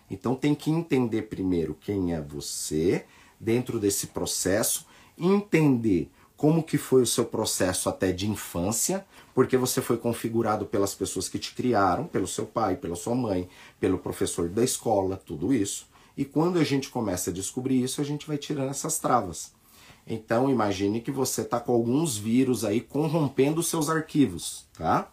Então tem que entender primeiro quem é você dentro desse processo, entender como que foi o seu processo até de infância, porque você foi configurado pelas pessoas que te criaram, pelo seu pai, pela sua mãe, pelo professor da escola, tudo isso. E quando a gente começa a descobrir isso, a gente vai tirando essas travas. Então imagine que você está com alguns vírus aí corrompendo os seus arquivos, tá?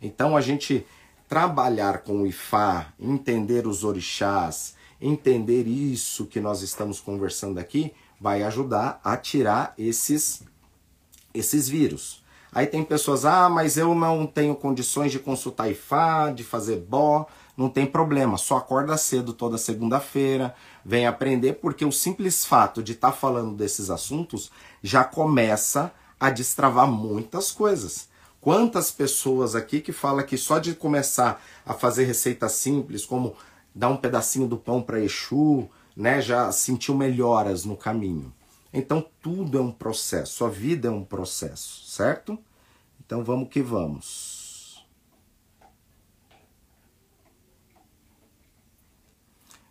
Então a gente trabalhar com o Ifá, entender os orixás, entender isso que nós estamos conversando aqui, vai ajudar a tirar esses esses vírus. Aí tem pessoas, ah, mas eu não tenho condições de consultar Ifá, de fazer bó. Não tem problema, só acorda cedo toda segunda-feira, vem aprender, porque o simples fato de estar tá falando desses assuntos já começa a destravar muitas coisas. Quantas pessoas aqui que fala que só de começar a fazer receitas simples, como dar um pedacinho do pão para Exu, né, já sentiu melhoras no caminho. Então tudo é um processo, a vida é um processo, certo? Então vamos que vamos.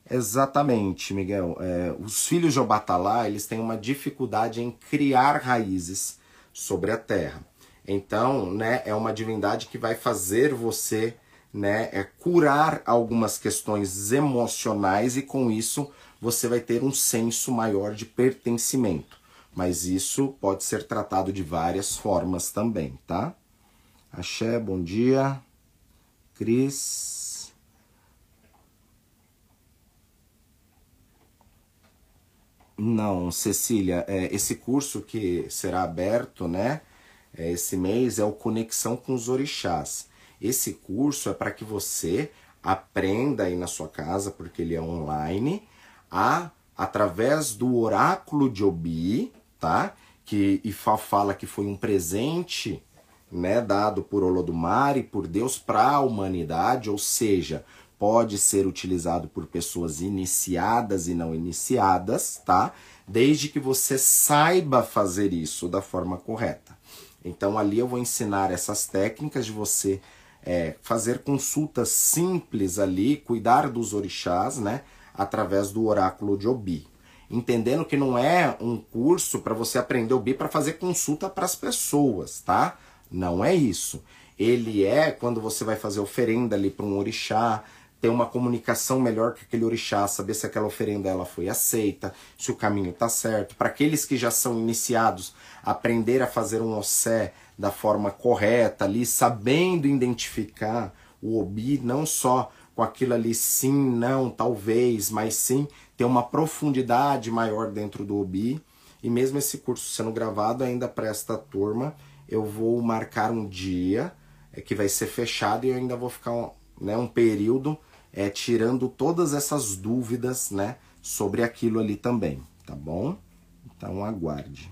Exatamente, Miguel. É, os filhos de Obatalá, eles têm uma dificuldade em criar raízes sobre a terra. Então, né, é uma divindade que vai fazer você, né, é, curar algumas questões emocionais e com isso você vai ter um senso maior de pertencimento. Mas isso pode ser tratado de várias formas também, tá? Axé, bom dia. Cris. Não, Cecília, é, esse curso que será aberto, né, é, esse mês é o Conexão com os Orixás. Esse curso é para que você aprenda aí na sua casa, porque ele é online, a através do oráculo de Obi, tá? Que Ifá fala que foi um presente, né, dado por Olodumare, por Deus para a humanidade, ou seja, pode ser utilizado por pessoas iniciadas e não iniciadas, tá? Desde que você saiba fazer isso da forma correta. Então ali eu vou ensinar essas técnicas de você é, fazer consultas simples ali, cuidar dos orixás, né? Através do oráculo de Obi. Entendendo que não é um curso para você aprender Obi para fazer consulta para as pessoas, tá? Não é isso. Ele é quando você vai fazer oferenda ali para um orixá, ter uma comunicação melhor com aquele orixá, saber se aquela oferenda ela foi aceita, se o caminho está certo. Para aqueles que já são iniciados, aprender a fazer um ossé da forma correta ali, sabendo identificar o obi, não só com aquilo ali sim, não, talvez, mas sim ter uma profundidade maior dentro do obi. E mesmo esse curso sendo gravado ainda para esta turma, eu vou marcar um dia é, que vai ser fechado e eu ainda vou ficar um, né, um período é, tirando todas essas dúvidas né, sobre aquilo ali também, tá bom? Então aguarde.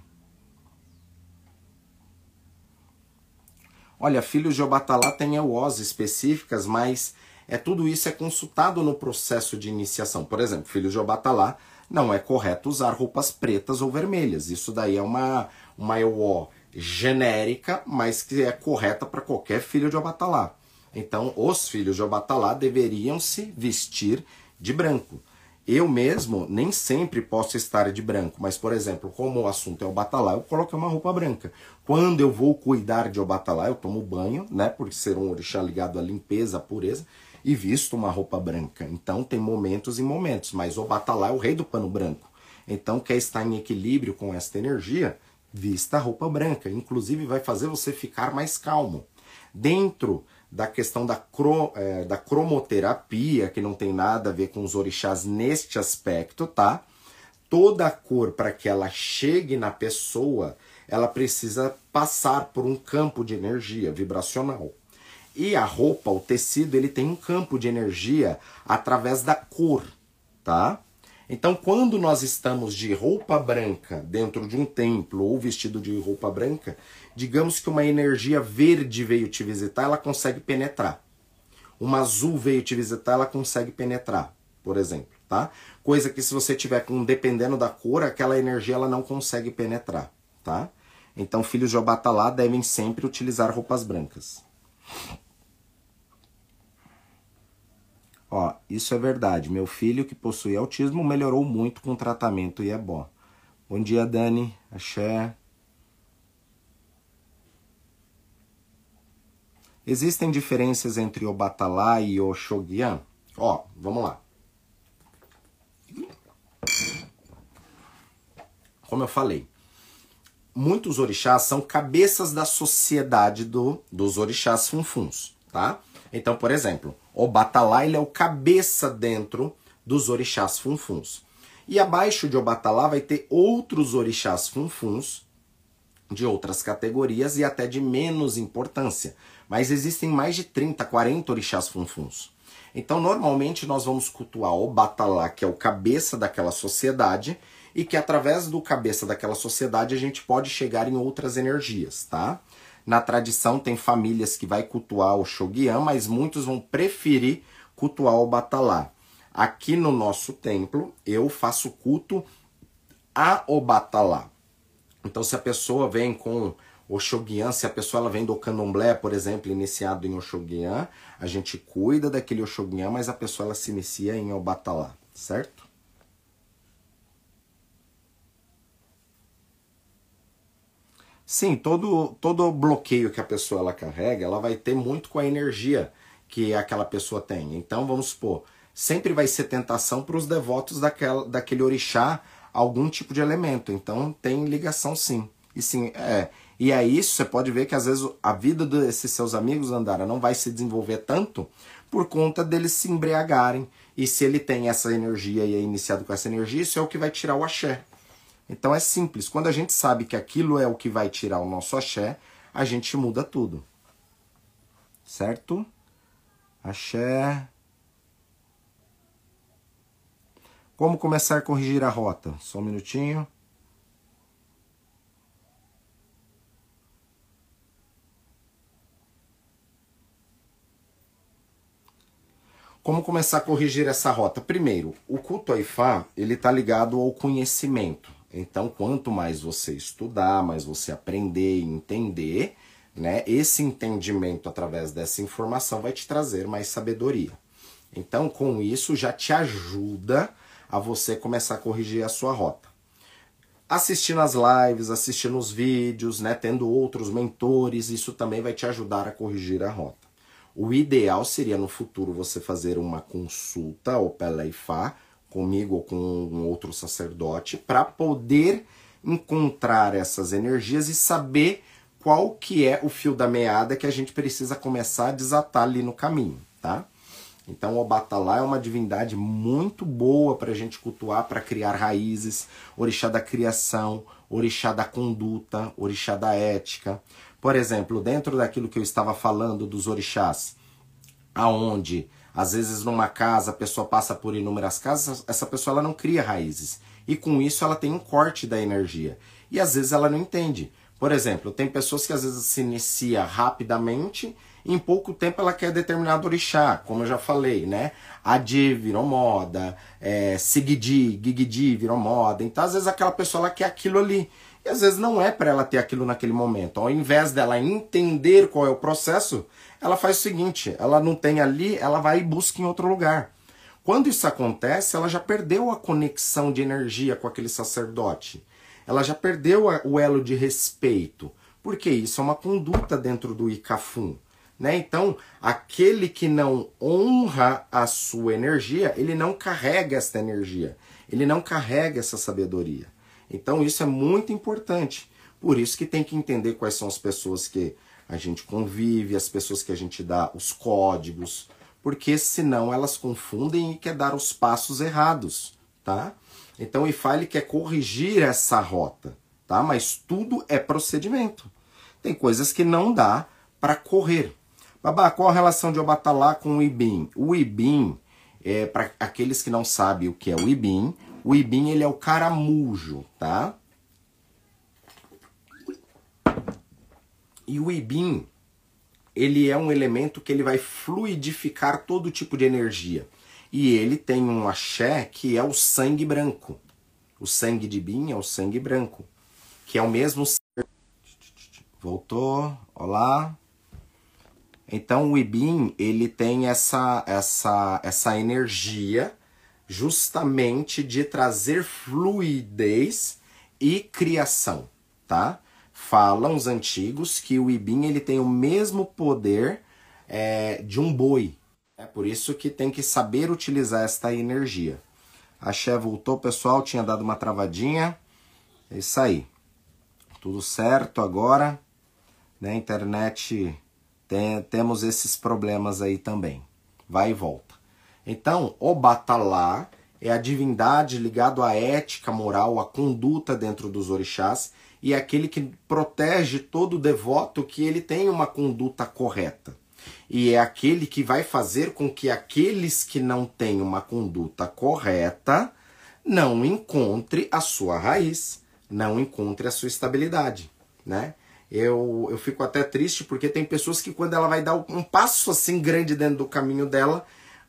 Olha, filhos de Obatalá têm EOS específicas, mas é tudo isso é consultado no processo de iniciação. Por exemplo, filhos de Obatalá não é correto usar roupas pretas ou vermelhas. Isso daí é uma, uma EO genérica, mas que é correta para qualquer filho de Obatalá. Então, os filhos de Obatalá deveriam se vestir de branco. Eu mesmo nem sempre posso estar de branco, mas, por exemplo, como o assunto é Obatalá, eu coloco uma roupa branca. Quando eu vou cuidar de Obatalá, eu tomo banho, né, por ser um orixá ligado à limpeza, à pureza, e visto uma roupa branca. Então, tem momentos e momentos, mas Obatalá é o rei do pano branco. Então, quer estar em equilíbrio com esta energia, vista a roupa branca. Inclusive, vai fazer você ficar mais calmo. Dentro da questão da, cro, é, da cromoterapia, que não tem nada a ver com os orixás neste aspecto, tá? Toda a cor, para que ela chegue na pessoa, ela precisa passar por um campo de energia vibracional. E a roupa, o tecido, ele tem um campo de energia através da cor, tá? Então, quando nós estamos de roupa branca dentro de um templo ou vestido de roupa branca, digamos que uma energia verde veio te visitar, ela consegue penetrar. Uma azul veio te visitar, ela consegue penetrar, por exemplo, tá? Coisa que se você tiver com dependendo da cor, aquela energia ela não consegue penetrar, tá? Então, filhos de Obatalá devem sempre utilizar roupas brancas. Ó, isso é verdade. Meu filho que possui autismo melhorou muito com o tratamento e é bom. Bom dia, Dani. Axé. Existem diferenças entre o Batalá e o Shogyan? Ó, vamos lá. Como eu falei, muitos orixás são cabeças da sociedade do, dos orixás funfuns, tá? Então, por exemplo, o Batalá ele é o cabeça dentro dos orixás funfuns. E abaixo de Obatalá vai ter outros orixás funfuns de outras categorias e até de menos importância. Mas existem mais de 30, 40 orixás funfuns. Então, normalmente, nós vamos cultuar o Batalá, que é o cabeça daquela sociedade, e que através do cabeça daquela sociedade a gente pode chegar em outras energias, tá? Na tradição tem famílias que vai cultuar o Shogyan, mas muitos vão preferir cultuar o Batalá. Aqui no nosso templo, eu faço culto a Obatalá. Então, se a pessoa vem com Oxogyan, se a pessoa ela vem do candomblé, por exemplo, iniciado em Oxogyan, a gente cuida daquele Oxogyan, mas a pessoa ela se inicia em Obatalá, certo? Sim, todo, todo bloqueio que a pessoa ela carrega, ela vai ter muito com a energia que aquela pessoa tem. Então, vamos supor, sempre vai ser tentação para os devotos daquela, daquele orixá algum tipo de elemento. Então, tem ligação sim. E sim, é. E isso, você pode ver que às vezes a vida desses seus amigos, Andara, não vai se desenvolver tanto por conta deles se embriagarem. E se ele tem essa energia e é iniciado com essa energia, isso é o que vai tirar o axé. Então é simples. Quando a gente sabe que aquilo é o que vai tirar o nosso axé, a gente muda tudo. Certo? Axé. Como começar a corrigir a rota? Só um minutinho. Como começar a corrigir essa rota? Primeiro, o culto a Ifá, ele está ligado ao conhecimento. Então, quanto mais você estudar, mais você aprender e entender, né, esse entendimento através dessa informação vai te trazer mais sabedoria. Então, com isso, já te ajuda a você começar a corrigir a sua rota. Assistindo as lives, assistindo os vídeos, né, tendo outros mentores, isso também vai te ajudar a corrigir a rota. O ideal seria no futuro você fazer uma consulta ao Peleifá comigo ou com um outro sacerdote para poder encontrar essas energias e saber qual que é o fio da meada que a gente precisa começar a desatar ali no caminho, tá? Então o Batalá é uma divindade muito boa para a gente cultuar, para criar raízes, orixá da criação, orixá da conduta, orixá da ética. Por exemplo, dentro daquilo que eu estava falando dos orixás, aonde às vezes numa casa a pessoa passa por inúmeras casas, essa pessoa ela não cria raízes. E com isso ela tem um corte da energia. E às vezes ela não entende. Por exemplo, tem pessoas que às vezes se inicia rapidamente e em pouco tempo ela quer determinado orixá, como eu já falei, né? Adi virou moda, é, Sigidi, Gigidi virou moda. Então às vezes aquela pessoa ela quer aquilo ali. E às vezes não é para ela ter aquilo naquele momento. Ao invés dela entender qual é o processo, ela faz o seguinte: ela não tem ali, ela vai e busca em outro lugar. Quando isso acontece, ela já perdeu a conexão de energia com aquele sacerdote. Ela já perdeu o elo de respeito. Porque isso é uma conduta dentro do Icafum. Né? Então, aquele que não honra a sua energia, ele não carrega essa energia. Ele não carrega essa sabedoria. Então, isso é muito importante. Por isso que tem que entender quais são as pessoas que a gente convive, as pessoas que a gente dá os códigos, porque senão elas confundem e quer dar os passos errados, tá? Então o IFA quer corrigir essa rota, tá? Mas tudo é procedimento. Tem coisas que não dá para correr. Babá, qual a relação de Obatalá com o Ibim? O Ibim, é, para aqueles que não sabem o que é o Ibim, o Ibim ele é o caramujo, tá? E o Ibim, ele é um elemento que ele vai fluidificar todo tipo de energia. E ele tem um axé que é o sangue branco. O sangue de Ibim é o sangue branco, que é o mesmo Voltou. Olá. Então o Ibim, ele tem essa essa essa energia justamente de trazer fluidez e criação, tá? Falam os antigos que o Ibim ele tem o mesmo poder é, de um boi. É por isso que tem que saber utilizar esta energia. A Xé voltou, pessoal, tinha dado uma travadinha. É isso aí. Tudo certo agora. Né? Internet tem, temos esses problemas aí também. Vai e volta. Então, o Batalá é a divindade ligado à ética moral, à conduta dentro dos orixás e é aquele que protege todo devoto que ele tenha uma conduta correta. E é aquele que vai fazer com que aqueles que não têm uma conduta correta não encontre a sua raiz, não encontre a sua estabilidade, né? Eu, eu fico até triste porque tem pessoas que quando ela vai dar um passo assim grande dentro do caminho dela,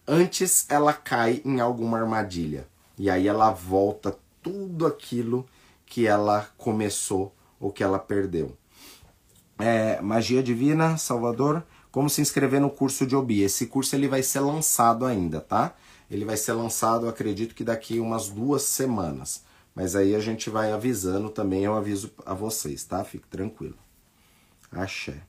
antes ela cai em alguma armadilha. E aí ela volta tudo aquilo que ela começou ou que ela perdeu. É, Magia Divina, Salvador, como se inscrever no curso de Obi? Esse curso ele vai ser lançado ainda, tá? Ele vai ser lançado, acredito que daqui umas duas semanas. Mas aí a gente vai avisando também, eu aviso a vocês, tá? Fique tranquilo. Axé.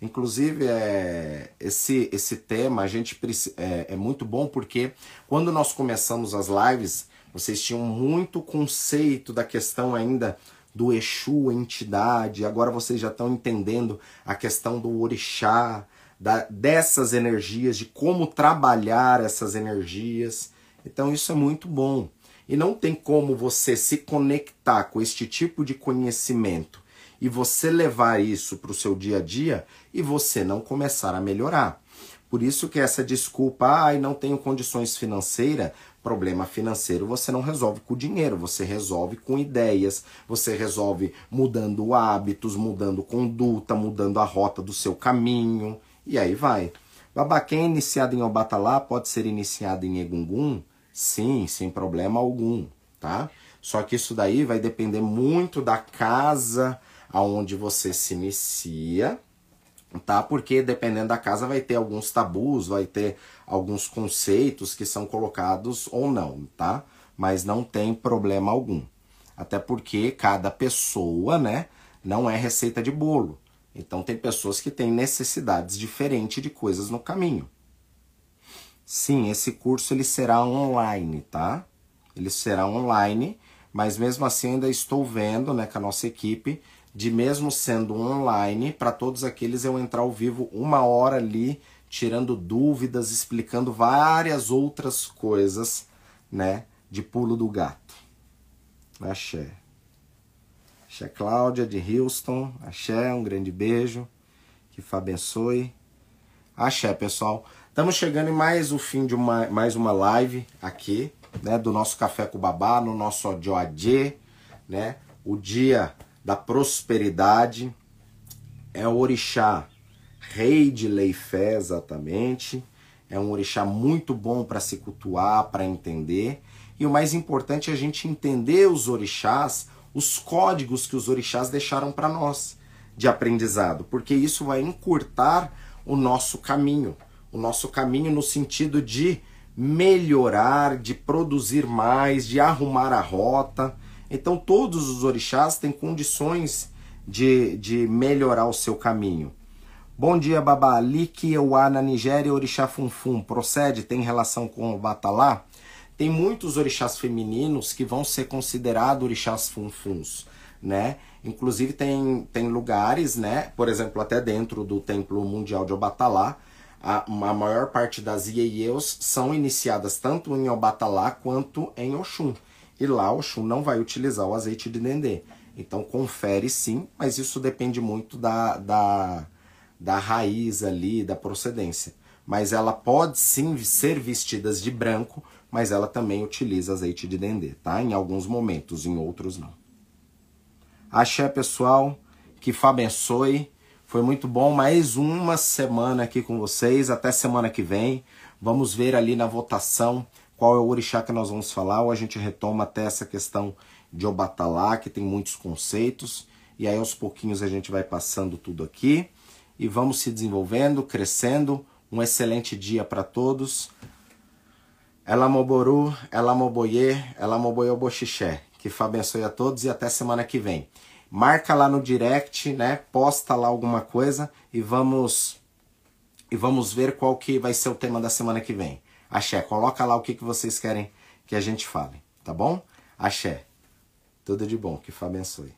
Inclusive, é, esse, esse tema a gente é, é muito bom porque quando nós começamos as lives, vocês tinham muito conceito da questão ainda do Exu, entidade, agora vocês já estão entendendo a questão do orixá, da, dessas energias, de como trabalhar essas energias. Então isso é muito bom. E não tem como você se conectar com este tipo de conhecimento e você levar isso para o seu dia a dia e você não começar a melhorar. Por isso que essa desculpa, ai, ah, não tenho condições financeiras, problema financeiro você não resolve com dinheiro, você resolve com ideias, você resolve mudando hábitos, mudando conduta, mudando a rota do seu caminho, e aí vai. Babá, quem é iniciado em Obatalá pode ser iniciado em Egungun? Sim, sem problema algum, tá? Só que isso daí vai depender muito da casa aonde você se inicia, tá? Porque dependendo da casa vai ter alguns tabus, vai ter alguns conceitos que são colocados ou não, tá? Mas não tem problema algum. Até porque cada pessoa, né, não é receita de bolo. Então tem pessoas que têm necessidades diferentes de coisas no caminho. Sim, esse curso ele será online, tá? Ele será online, mas mesmo assim ainda estou vendo, né, com a nossa equipe de mesmo sendo online, para todos aqueles eu entrar ao vivo uma hora ali, tirando dúvidas, explicando várias outras coisas, né, de pulo do gato. Axé. Axé Cláudia de Houston. Axé, um grande beijo. Que Fá abençoe. Axé, pessoal. Estamos chegando em mais o fim de uma, mais uma live aqui, né, do nosso Café com Babá, no nosso Odioadê, né? O dia da prosperidade, é o orixá rei de Leifé, exatamente. É um orixá muito bom para se cultuar, para entender. E o mais importante é a gente entender os orixás, os códigos que os orixás deixaram para nós de aprendizado, porque isso vai encurtar o nosso caminho. O nosso caminho no sentido de melhorar, de produzir mais, de arrumar a rota. Então todos os orixás têm condições de, de melhorar o seu caminho. Bom dia, Babá. Liki Ewa na Nigéria, orixá Funfun. Procede? Tem relação com o Batalá? Tem muitos orixás femininos que vão ser considerados orixás Funfuns, né? Inclusive tem, tem lugares, né? Por exemplo, até dentro do Templo Mundial de Obatalá, a, a maior parte das Ieieus são iniciadas tanto em Obatalá quanto em Oxum. E lá o Xum não vai utilizar o azeite de dendê. Então confere sim, mas isso depende muito da, da, da raiz ali, da procedência. Mas ela pode sim ser vestida de branco, mas ela também utiliza azeite de dendê, tá? Em alguns momentos, em outros não. Axé, pessoal, que Fá abençoe. Foi muito bom mais uma semana aqui com vocês. Até semana que vem. Vamos ver ali na votação qual é o orixá que nós vamos falar, ou a gente retoma até essa questão de Obatalá, que tem muitos conceitos, e aí aos pouquinhos a gente vai passando tudo aqui e vamos se desenvolvendo, crescendo. Um excelente dia para todos. Ela moboru, ela moboye, ela moboye boxixé. Que Fá abençoe a todos e até semana que vem. Marca lá no direct, né? Posta lá alguma coisa e vamos e vamos ver qual que vai ser o tema da semana que vem. Axé, coloca lá o que, que vocês querem que a gente fale, tá bom? Axé. Tudo de bom, que Fá abençoe.